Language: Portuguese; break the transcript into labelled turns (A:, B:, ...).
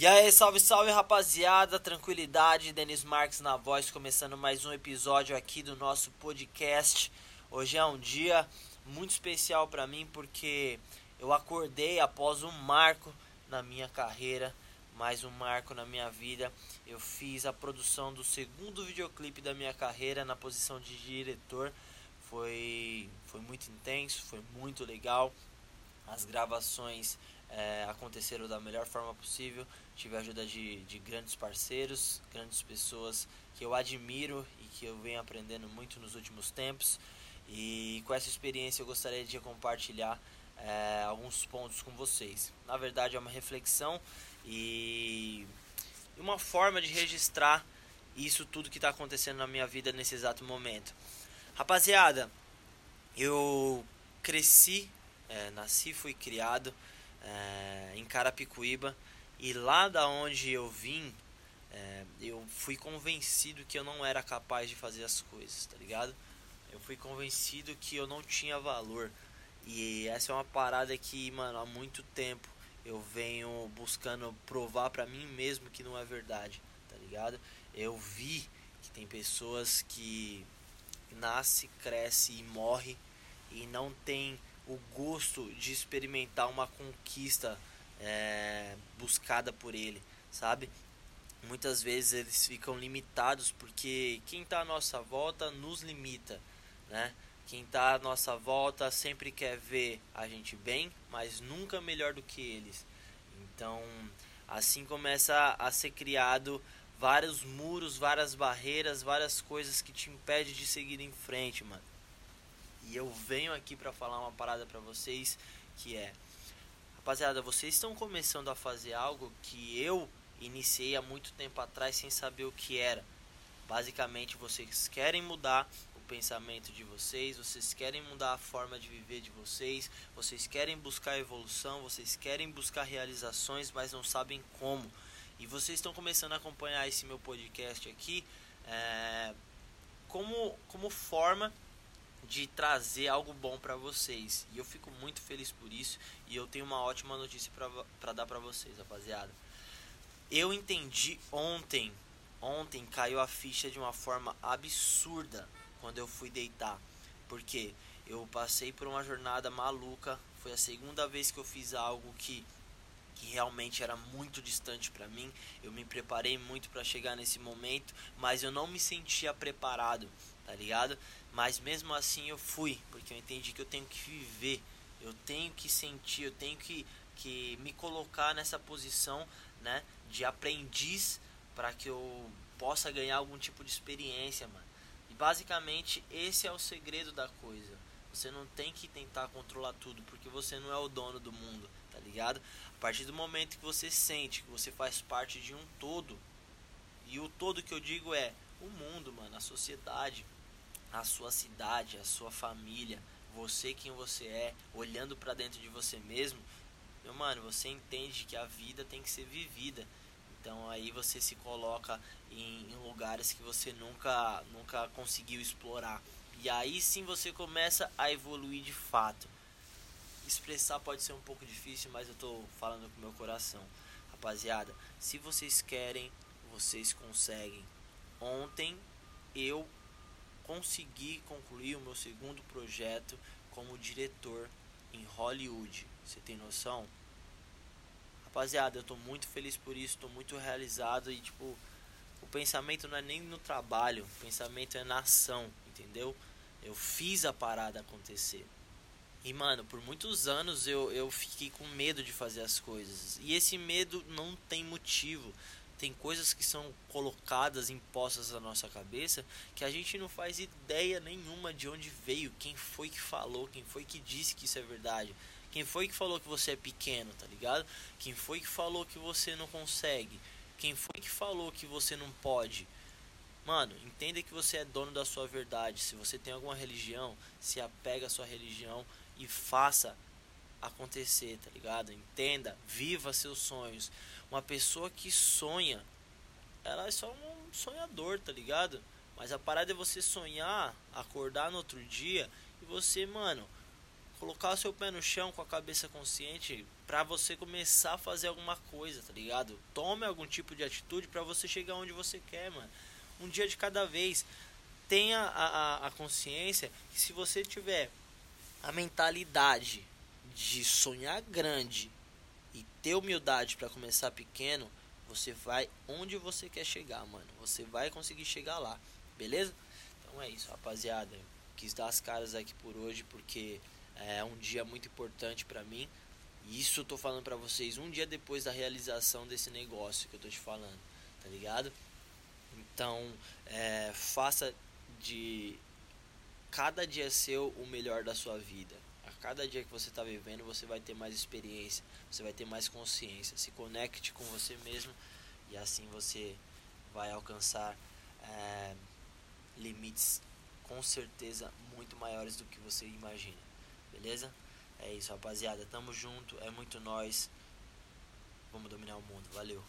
A: E aí, salve, salve rapaziada, tranquilidade, Denis Marques na voz, começando mais um episódio aqui do nosso podcast. Hoje é um dia muito especial para mim porque eu acordei após um marco na minha carreira, mais um marco na minha vida. Eu fiz a produção do segundo videoclipe da minha carreira na posição de diretor. Foi, foi muito intenso, foi muito legal. As gravações é, aconteceram da melhor forma possível. Tive a ajuda de, de grandes parceiros, grandes pessoas que eu admiro e que eu venho aprendendo muito nos últimos tempos. E com essa experiência eu gostaria de compartilhar é, alguns pontos com vocês. Na verdade é uma reflexão e uma forma de registrar isso tudo que está acontecendo na minha vida nesse exato momento. Rapaziada, eu cresci, é, nasci, fui criado é, em Carapicuíba e lá da onde eu vim, é, eu fui convencido que eu não era capaz de fazer as coisas, tá ligado? Eu fui convencido que eu não tinha valor. E essa é uma parada que, mano, há muito tempo eu venho buscando provar para mim mesmo que não é verdade, tá ligado? Eu vi que tem pessoas que nasce, cresce e morre e não tem o gosto de experimentar uma conquista é, buscada por ele, sabe? Muitas vezes eles ficam limitados porque quem está à nossa volta nos limita, né? Quem está à nossa volta sempre quer ver a gente bem, mas nunca melhor do que eles. Então, assim começa a ser criado vários muros, várias barreiras, várias coisas que te impedem de seguir em frente, mano. E eu venho aqui para falar uma parada para vocês que é Rapaziada, vocês estão começando a fazer algo que eu iniciei há muito tempo atrás sem saber o que era. Basicamente, vocês querem mudar o pensamento de vocês, vocês querem mudar a forma de viver de vocês, vocês querem buscar evolução, vocês querem buscar realizações, mas não sabem como. E vocês estão começando a acompanhar esse meu podcast aqui é, como, como forma de trazer algo bom para vocês. E eu fico muito feliz por isso. E eu tenho uma ótima notícia para dar para vocês, rapaziada. Eu entendi ontem. Ontem caiu a ficha de uma forma absurda quando eu fui deitar. Porque eu passei por uma jornada maluca. Foi a segunda vez que eu fiz algo que que realmente era muito distante para mim. Eu me preparei muito para chegar nesse momento, mas eu não me sentia preparado, tá ligado? Mas mesmo assim eu fui, porque eu entendi que eu tenho que viver, eu tenho que sentir, eu tenho que, que me colocar nessa posição né, de aprendiz para que eu possa ganhar algum tipo de experiência, mano. E basicamente esse é o segredo da coisa. Você não tem que tentar controlar tudo, porque você não é o dono do mundo, tá ligado? A partir do momento que você sente que você faz parte de um todo, e o todo que eu digo é o mundo, mano, a sociedade, a sua cidade, a sua família, você quem você é, olhando para dentro de você mesmo, meu mano, você entende que a vida tem que ser vivida. Então aí você se coloca em, em lugares que você nunca nunca conseguiu explorar. E aí sim você começa a evoluir de fato. Expressar pode ser um pouco difícil, mas eu tô falando com meu coração. Rapaziada, se vocês querem, vocês conseguem. Ontem eu consegui concluir o meu segundo projeto como diretor em Hollywood. Você tem noção? Rapaziada, eu tô muito feliz por isso, tô muito realizado e tipo, o pensamento não é nem no trabalho, o pensamento é na ação, entendeu? Eu fiz a parada acontecer. E mano, por muitos anos eu, eu fiquei com medo de fazer as coisas. E esse medo não tem motivo tem coisas que são colocadas, impostas na nossa cabeça, que a gente não faz ideia nenhuma de onde veio, quem foi que falou, quem foi que disse que isso é verdade. Quem foi que falou que você é pequeno, tá ligado? Quem foi que falou que você não consegue? Quem foi que falou que você não pode? Mano, entenda que você é dono da sua verdade. Se você tem alguma religião, se apega à sua religião e faça acontecer, tá ligado? Entenda, viva seus sonhos. Uma pessoa que sonha, ela é só um sonhador, tá ligado? Mas a parada é você sonhar, acordar no outro dia e você, mano, colocar o seu pé no chão com a cabeça consciente para você começar a fazer alguma coisa, tá ligado? Tome algum tipo de atitude para você chegar onde você quer, mano. Um dia de cada vez. Tenha a, a, a consciência que se você tiver a mentalidade de sonhar grande e ter humildade para começar pequeno, você vai onde você quer chegar, mano. Você vai conseguir chegar lá, beleza? Então é isso, rapaziada. Quis dar as caras aqui por hoje porque é um dia muito importante para mim. E isso eu tô falando para vocês um dia depois da realização desse negócio que eu tô te falando, tá ligado? Então, é, faça de cada dia seu o melhor da sua vida. Cada dia que você está vivendo, você vai ter mais experiência, você vai ter mais consciência. Se conecte com você mesmo e assim você vai alcançar é, limites com certeza muito maiores do que você imagina. Beleza? É isso, rapaziada. Tamo junto, é muito nós. Vamos dominar o mundo. Valeu.